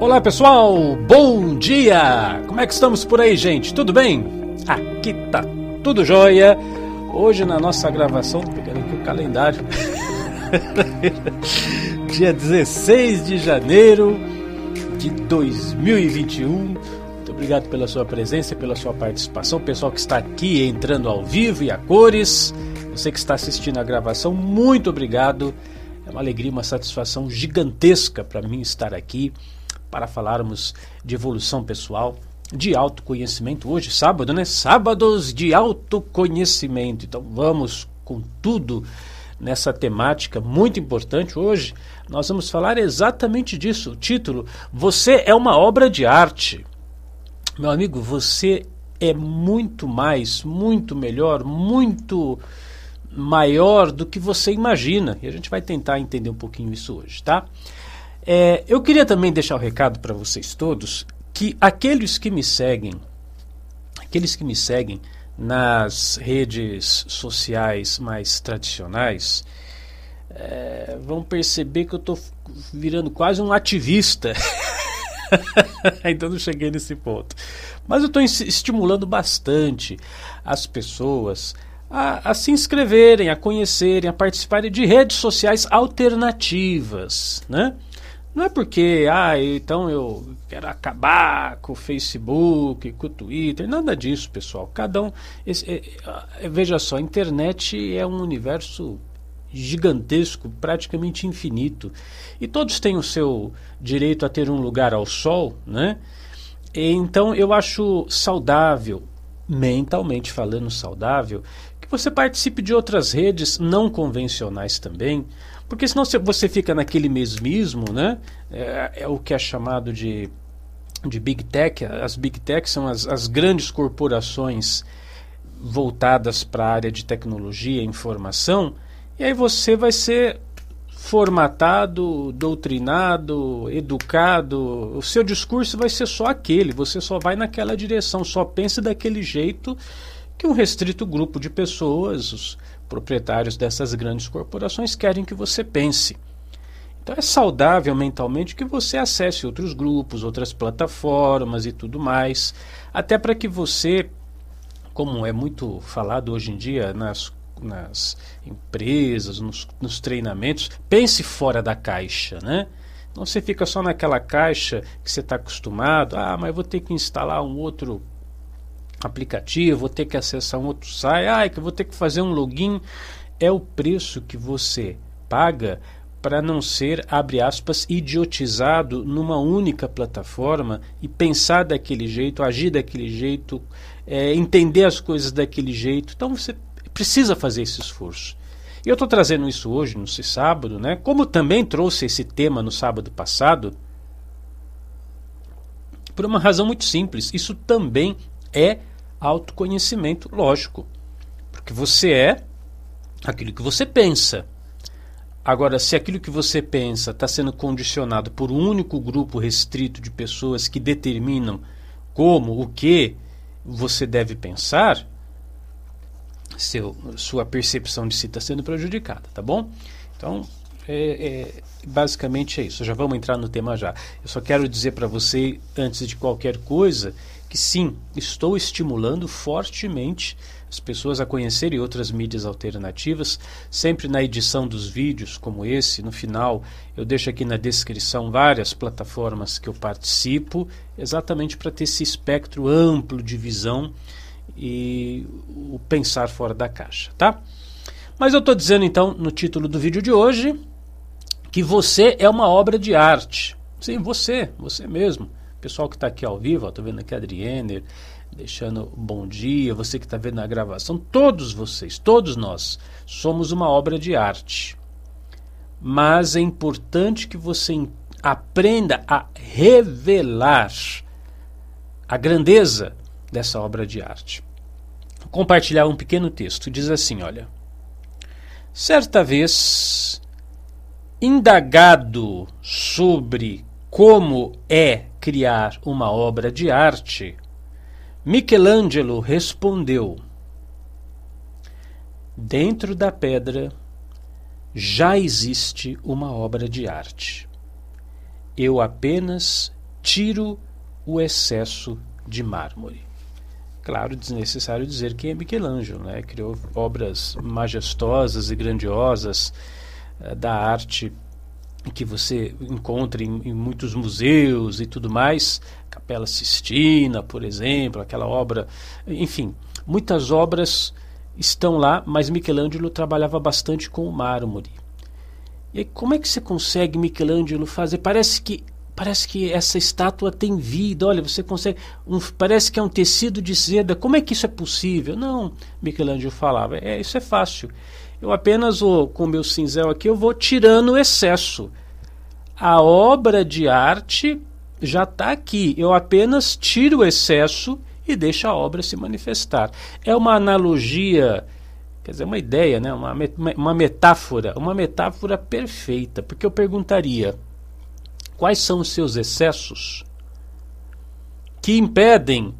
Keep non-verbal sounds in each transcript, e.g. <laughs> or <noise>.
Olá pessoal, bom dia! Como é que estamos por aí, gente? Tudo bem? Aqui tá tudo jóia. Hoje na nossa gravação, tô pegando aqui o calendário. <laughs> Dia 16 de janeiro de 2021. Muito obrigado pela sua presença, pela sua participação. Pessoal que está aqui entrando ao vivo e a cores. Você que está assistindo a gravação, muito obrigado. É uma alegria, uma satisfação gigantesca para mim estar aqui para falarmos de evolução pessoal, de autoconhecimento. Hoje, sábado, né? Sábados de autoconhecimento. Então vamos com tudo nessa temática muito importante. Hoje nós vamos falar exatamente disso. O título: Você é uma obra de arte. Meu amigo, você é muito mais, muito melhor, muito maior do que você imagina. E a gente vai tentar entender um pouquinho isso hoje, tá? É, eu queria também deixar o um recado para vocês todos que aqueles que me seguem, aqueles que me seguem nas redes sociais mais tradicionais, é, vão perceber que eu estou virando quase um ativista. <laughs> Ainda não cheguei nesse ponto. Mas eu estou estimulando bastante as pessoas a, a, se inscreverem, a conhecerem, a participarem de redes sociais alternativas, né? Não é porque, ah, então eu quero acabar com o Facebook, com o Twitter, nada disso, pessoal. Cada um. Esse, é, é, veja só, a internet é um universo gigantesco, praticamente infinito. E todos têm o seu direito a ter um lugar ao sol, né? E, então eu acho saudável, mentalmente falando saudável, que você participe de outras redes não convencionais também porque senão você fica naquele mesmismo, né? É, é, o que é chamado de, de Big Tech. As Big Tech são as, as grandes corporações voltadas para a área de tecnologia e informação. E aí você vai ser formatado, doutrinado, educado. O seu discurso vai ser só aquele. Você só vai naquela direção, só pensa daquele jeito que um restrito grupo de pessoas, os proprietários dessas grandes corporações, querem que você pense. Então é saudável mentalmente que você acesse outros grupos, outras plataformas e tudo mais, até para que você, como é muito falado hoje em dia nas, nas empresas, nos, nos treinamentos, pense fora da caixa, né? Não você fica só naquela caixa que você está acostumado, ah, mas vou ter que instalar um outro aplicativo, vou ter que acessar um outro site, ah, que vou ter que fazer um login. É o preço que você paga para não ser, abre aspas, idiotizado numa única plataforma e pensar daquele jeito, agir daquele jeito, é, entender as coisas daquele jeito. Então você precisa fazer esse esforço. E eu estou trazendo isso hoje, no sábado, né? como também trouxe esse tema no sábado passado, por uma razão muito simples. Isso também é autoconhecimento, lógico. Porque você é aquilo que você pensa. Agora, se aquilo que você pensa está sendo condicionado por um único grupo restrito de pessoas que determinam como, o que você deve pensar, seu, sua percepção de si está sendo prejudicada, tá bom? Então, é, é, basicamente é isso. Já vamos entrar no tema já. Eu só quero dizer para você, antes de qualquer coisa, que sim, estou estimulando fortemente as pessoas a conhecerem outras mídias alternativas. Sempre na edição dos vídeos, como esse, no final, eu deixo aqui na descrição várias plataformas que eu participo, exatamente para ter esse espectro amplo de visão e o pensar fora da caixa, tá? Mas eu estou dizendo então no título do vídeo de hoje que você é uma obra de arte. Sim, você, você mesmo. Pessoal que está aqui ao vivo, estou vendo aqui a Adrienne, deixando bom dia, você que está vendo na gravação, todos vocês, todos nós, somos uma obra de arte. Mas é importante que você aprenda a revelar a grandeza dessa obra de arte. Vou compartilhar um pequeno texto. Diz assim: olha. Certa vez, indagado sobre como é criar uma obra de arte, Michelangelo respondeu: Dentro da pedra já existe uma obra de arte. Eu apenas tiro o excesso de mármore. Claro, desnecessário dizer que é Michelangelo, né? criou obras majestosas e grandiosas uh, da arte que você encontra em, em, muitos museus e tudo mais, Capela Sistina, por exemplo, aquela obra, enfim, muitas obras estão lá, mas Michelangelo trabalhava bastante com o mármore. E como é que você consegue Michelangelo fazer? Parece que parece que essa estátua tem vida. Olha, você consegue. Um, parece que é um tecido de seda. Como é que isso é possível? Não, Michelangelo falava. É, isso é fácil. Eu apenas vou, com o meu cinzel aqui, eu vou tirando o excesso. A obra de arte já está aqui. Eu apenas tiro o excesso e deixo a obra se manifestar. É uma analogia, quer dizer, uma ideia, né? uma, uma metáfora, uma metáfora perfeita. Porque eu perguntaria Quais são os seus excessos que impedem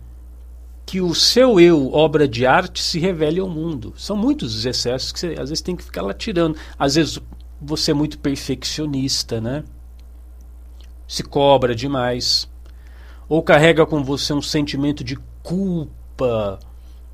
que o seu eu, obra de arte, se revele ao mundo? São muitos os excessos que você às vezes tem que ficar lá tirando. Às vezes você é muito perfeccionista, né? Se cobra demais. Ou carrega com você um sentimento de culpa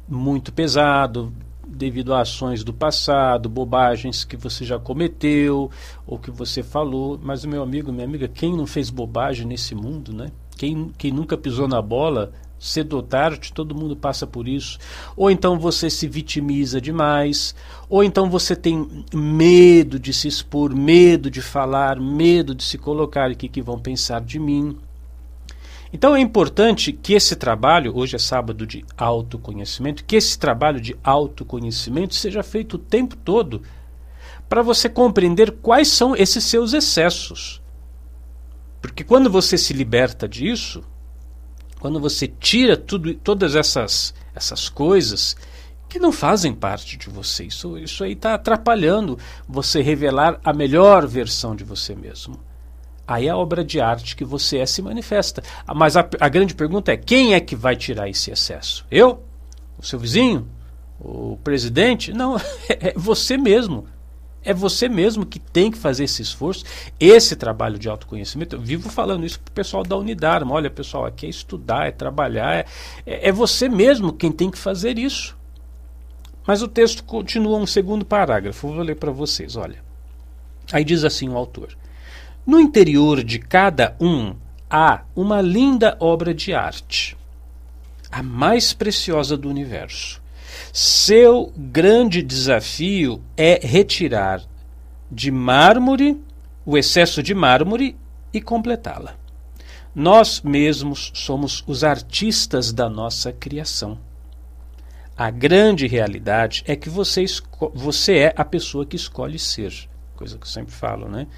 muito pesado, devido a ações do passado, bobagens que você já cometeu ou que você falou. Mas, meu amigo, minha amiga, quem não fez bobagem nesse mundo, né? Quem, quem nunca pisou na bola, cedo ou tarde, todo mundo passa por isso. Ou então você se vitimiza demais, ou então você tem medo de se expor, medo de falar, medo de se colocar, o que, que vão pensar de mim. Então é importante que esse trabalho, hoje é sábado de autoconhecimento, que esse trabalho de autoconhecimento seja feito o tempo todo para você compreender quais são esses seus excessos. Porque quando você se liberta disso, quando você tira tudo, todas essas, essas coisas que não fazem parte de você, isso, isso aí está atrapalhando você revelar a melhor versão de você mesmo aí a obra de arte que você é se manifesta. Mas a, a grande pergunta é: quem é que vai tirar esse excesso? Eu? O seu vizinho? O presidente? Não, <laughs> é você mesmo. É você mesmo que tem que fazer esse esforço, esse trabalho de autoconhecimento. Eu vivo falando isso para o pessoal da Unidarma. Olha, pessoal, aqui é estudar, é trabalhar. É, é, você mesmo quem tem que fazer isso. Mas o texto continua um segundo parágrafo. Vou ler para vocês. Olha. Aí diz assim o autor: no interior de cada um há uma linda obra de arte, a mais preciosa do universo. Seu grande desafio é retirar de mármore o excesso de mármore e completá-la. Nós mesmos somos os artistas da nossa criação. A grande realidade é que você, você é a pessoa que escolhe ser, coisa que eu sempre falo, né?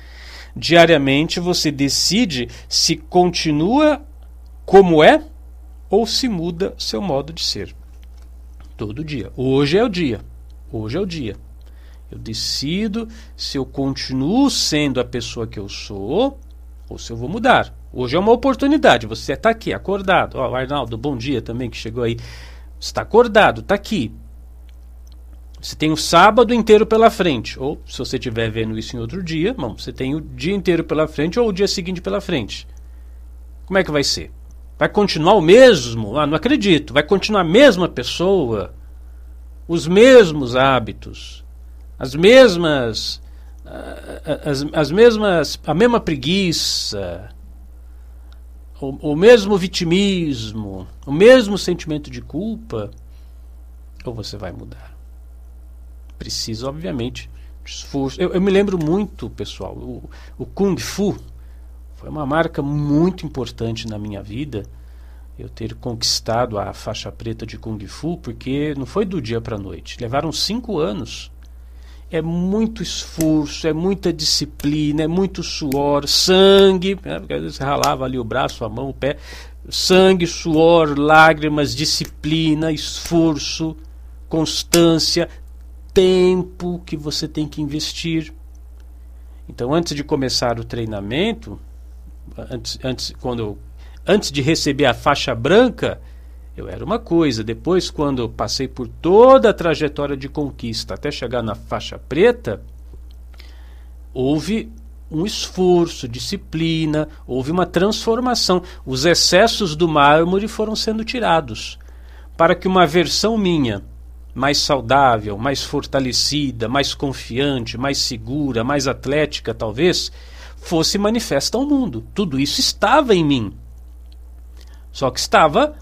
Diariamente você decide se continua como é ou se muda seu modo de ser. Todo dia. Hoje é o dia. Hoje é o dia. Eu decido se eu continuo sendo a pessoa que eu sou ou se eu vou mudar. Hoje é uma oportunidade. Você está aqui, acordado. Ó, oh, Arnaldo, bom dia também que chegou aí. Está acordado, está aqui. Você tem o sábado inteiro pela frente. Ou, se você estiver vendo isso em outro dia, bom, você tem o dia inteiro pela frente ou o dia seguinte pela frente. Como é que vai ser? Vai continuar o mesmo? Ah, não acredito. Vai continuar a mesma pessoa, os mesmos hábitos, as mesmas. As, as mesmas. a mesma preguiça, o, o mesmo vitimismo, o mesmo sentimento de culpa, ou você vai mudar? precisa, obviamente, de esforço. Eu, eu me lembro muito, pessoal, o, o Kung Fu foi uma marca muito importante na minha vida. Eu ter conquistado a faixa preta de Kung Fu, porque não foi do dia para a noite. Levaram cinco anos. É muito esforço, é muita disciplina, é muito suor, sangue. Né? Porque às vezes ralava ali o braço, a mão, o pé. Sangue, suor, lágrimas, disciplina, esforço, constância, tempo que você tem que investir. Então, antes de começar o treinamento, antes, antes, quando, antes de receber a faixa branca, eu era uma coisa. Depois, quando passei por toda a trajetória de conquista até chegar na faixa preta, houve um esforço, disciplina, houve uma transformação. Os excessos do mármore foram sendo tirados para que uma versão minha, mais saudável, mais fortalecida, mais confiante, mais segura, mais atlética, talvez, fosse manifesta ao mundo. Tudo isso estava em mim. Só que estava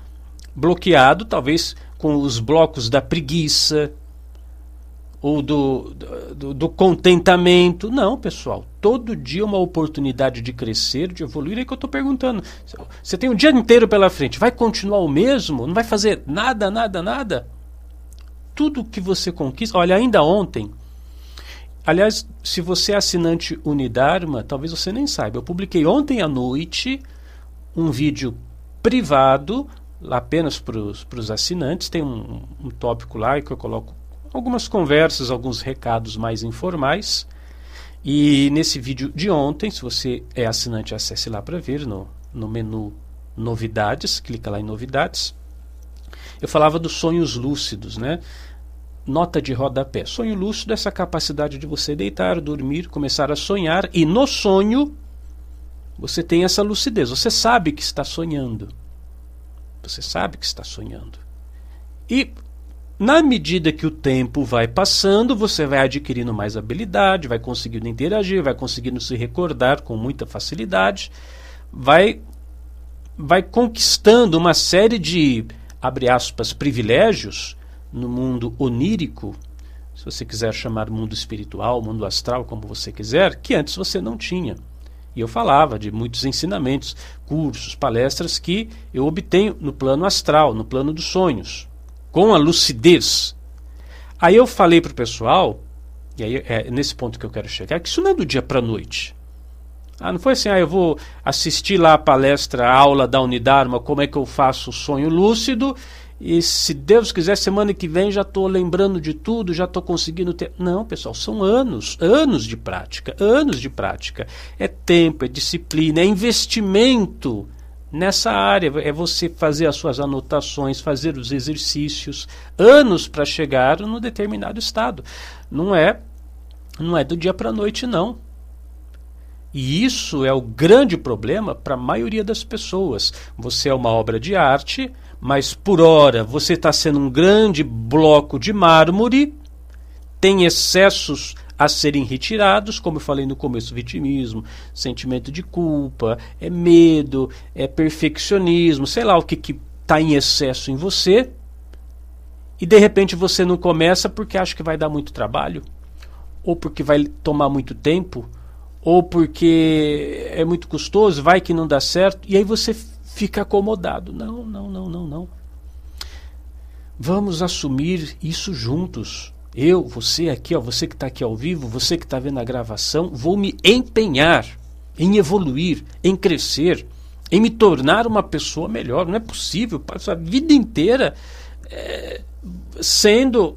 bloqueado, talvez com os blocos da preguiça, ou do, do, do, contentamento. Não, pessoal. Todo dia uma oportunidade de crescer, de evoluir. É que eu estou perguntando. Você tem um dia inteiro pela frente. Vai continuar o mesmo? Não vai fazer nada, nada, nada? Tudo que você conquista. Olha, ainda ontem. Aliás, se você é assinante Unidarma, talvez você nem saiba. Eu publiquei ontem à noite um vídeo privado, apenas para os assinantes. Tem um, um tópico lá que eu coloco algumas conversas, alguns recados mais informais. E nesse vídeo de ontem, se você é assinante, acesse lá para ver no, no menu Novidades, clica lá em Novidades. Eu falava dos sonhos lúcidos, né? Nota de rodapé. Sonho lúcido é essa capacidade de você deitar, dormir, começar a sonhar e no sonho você tem essa lucidez. Você sabe que está sonhando. Você sabe que está sonhando. E na medida que o tempo vai passando, você vai adquirindo mais habilidade, vai conseguindo interagir, vai conseguindo se recordar com muita facilidade, vai vai conquistando uma série de abre aspas privilégios no mundo onírico, se você quiser chamar mundo espiritual, mundo astral, como você quiser, que antes você não tinha. E eu falava de muitos ensinamentos, cursos, palestras que eu obtenho no plano astral, no plano dos sonhos com a lucidez. Aí eu falei para o pessoal, e aí é nesse ponto que eu quero chegar, que isso não é do dia para a noite. Ah, não foi assim, ah, eu vou assistir lá a palestra, a aula da Unidarma, como é que eu faço o sonho lúcido, e se Deus quiser, semana que vem já estou lembrando de tudo, já estou conseguindo ter. Não, pessoal, são anos, anos de prática, anos de prática. É tempo, é disciplina, é investimento nessa área. É você fazer as suas anotações, fazer os exercícios, anos para chegar no determinado estado. Não é, não é do dia para a noite, não. E isso é o grande problema para a maioria das pessoas. Você é uma obra de arte, mas por hora você está sendo um grande bloco de mármore, tem excessos a serem retirados, como eu falei no começo, vitimismo, sentimento de culpa, é medo, é perfeccionismo, sei lá o que está em excesso em você, e de repente você não começa porque acha que vai dar muito trabalho, ou porque vai tomar muito tempo, ou porque é muito custoso, vai que não dá certo, e aí você fica acomodado. Não, não, não, não, não. Vamos assumir isso juntos. Eu, você aqui, ó, você que está aqui ao vivo, você que está vendo a gravação, vou me empenhar em evoluir, em crescer, em me tornar uma pessoa melhor. Não é possível passar a vida inteira é, sendo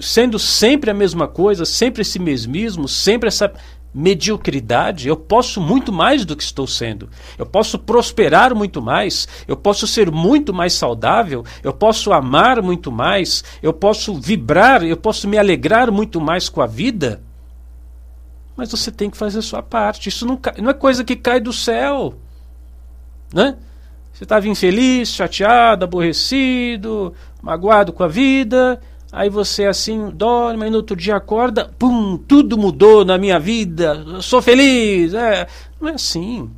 sendo sempre a mesma coisa, sempre esse mesmismo, sempre essa mediocridade, eu posso muito mais do que estou sendo. Eu posso prosperar muito mais, eu posso ser muito mais saudável, eu posso amar muito mais, eu posso vibrar, eu posso me alegrar muito mais com a vida. Mas você tem que fazer a sua parte. Isso não, não é coisa que cai do céu. Né? Você estava infeliz, chateado, aborrecido, magoado com a vida Aí você assim dorme, e no outro dia acorda, pum, tudo mudou na minha vida, sou feliz. É, não é assim.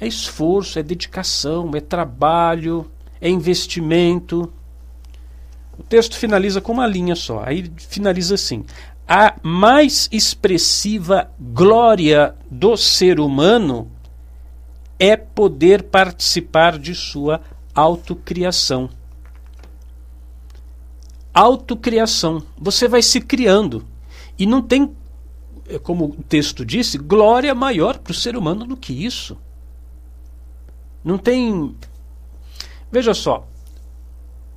É esforço, é dedicação, é trabalho, é investimento. O texto finaliza com uma linha só. Aí finaliza assim: a mais expressiva glória do ser humano é poder participar de sua autocriação autocriação. Você vai se criando. E não tem, é como o texto disse, glória maior para o ser humano do que isso. Não tem. Veja só.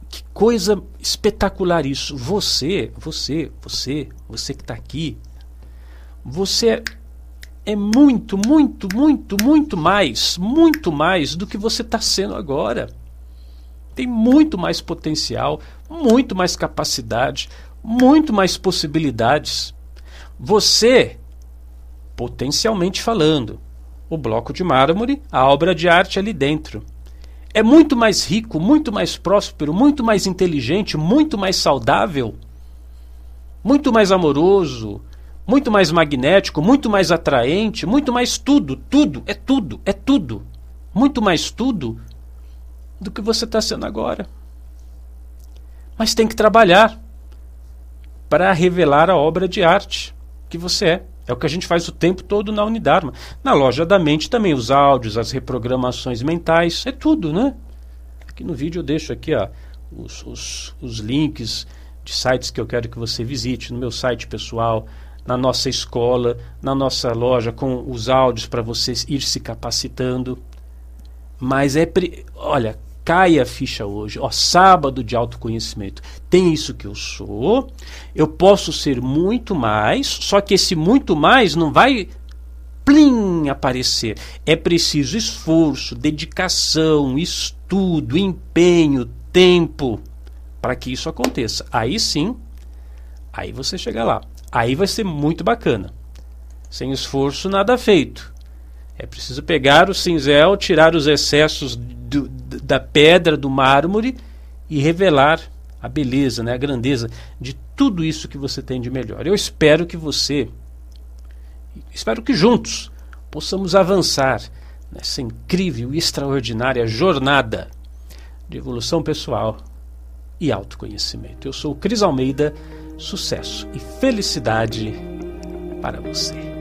Que coisa espetacular isso. Você, você, você, você que está aqui. Você é, é muito, muito, muito, muito mais, muito mais do que você está sendo agora tem muito mais potencial, muito mais capacidade, muito mais possibilidades. Você potencialmente falando. O bloco de mármore, a obra de arte ali dentro. É muito mais rico, muito mais próspero, muito mais inteligente, muito mais saudável, muito mais amoroso, muito mais magnético, muito mais atraente, muito mais tudo, tudo, é tudo, é tudo. Muito mais tudo do que você está sendo agora. Mas tem que trabalhar para revelar a obra de arte que você é. É o que a gente faz o tempo todo na Unidarma. Na loja da mente também, os áudios, as reprogramações mentais, é tudo, né? Aqui no vídeo eu deixo aqui ó, os, os, os links de sites que eu quero que você visite, no meu site pessoal, na nossa escola, na nossa loja, com os áudios para você ir se capacitando. Mas é. Pre... Olha, cai a ficha hoje. Ó, sábado de autoconhecimento. Tem isso que eu sou. Eu posso ser muito mais, só que esse muito mais não vai plim aparecer. É preciso esforço, dedicação, estudo, empenho, tempo para que isso aconteça. Aí sim, aí você chega lá. Aí vai ser muito bacana. Sem esforço, nada feito. É preciso pegar o cinzel, tirar os excessos do, da pedra, do mármore e revelar a beleza, né, a grandeza de tudo isso que você tem de melhor. Eu espero que você, espero que juntos possamos avançar nessa incrível e extraordinária jornada de evolução pessoal e autoconhecimento. Eu sou o Cris Almeida, sucesso e felicidade para você.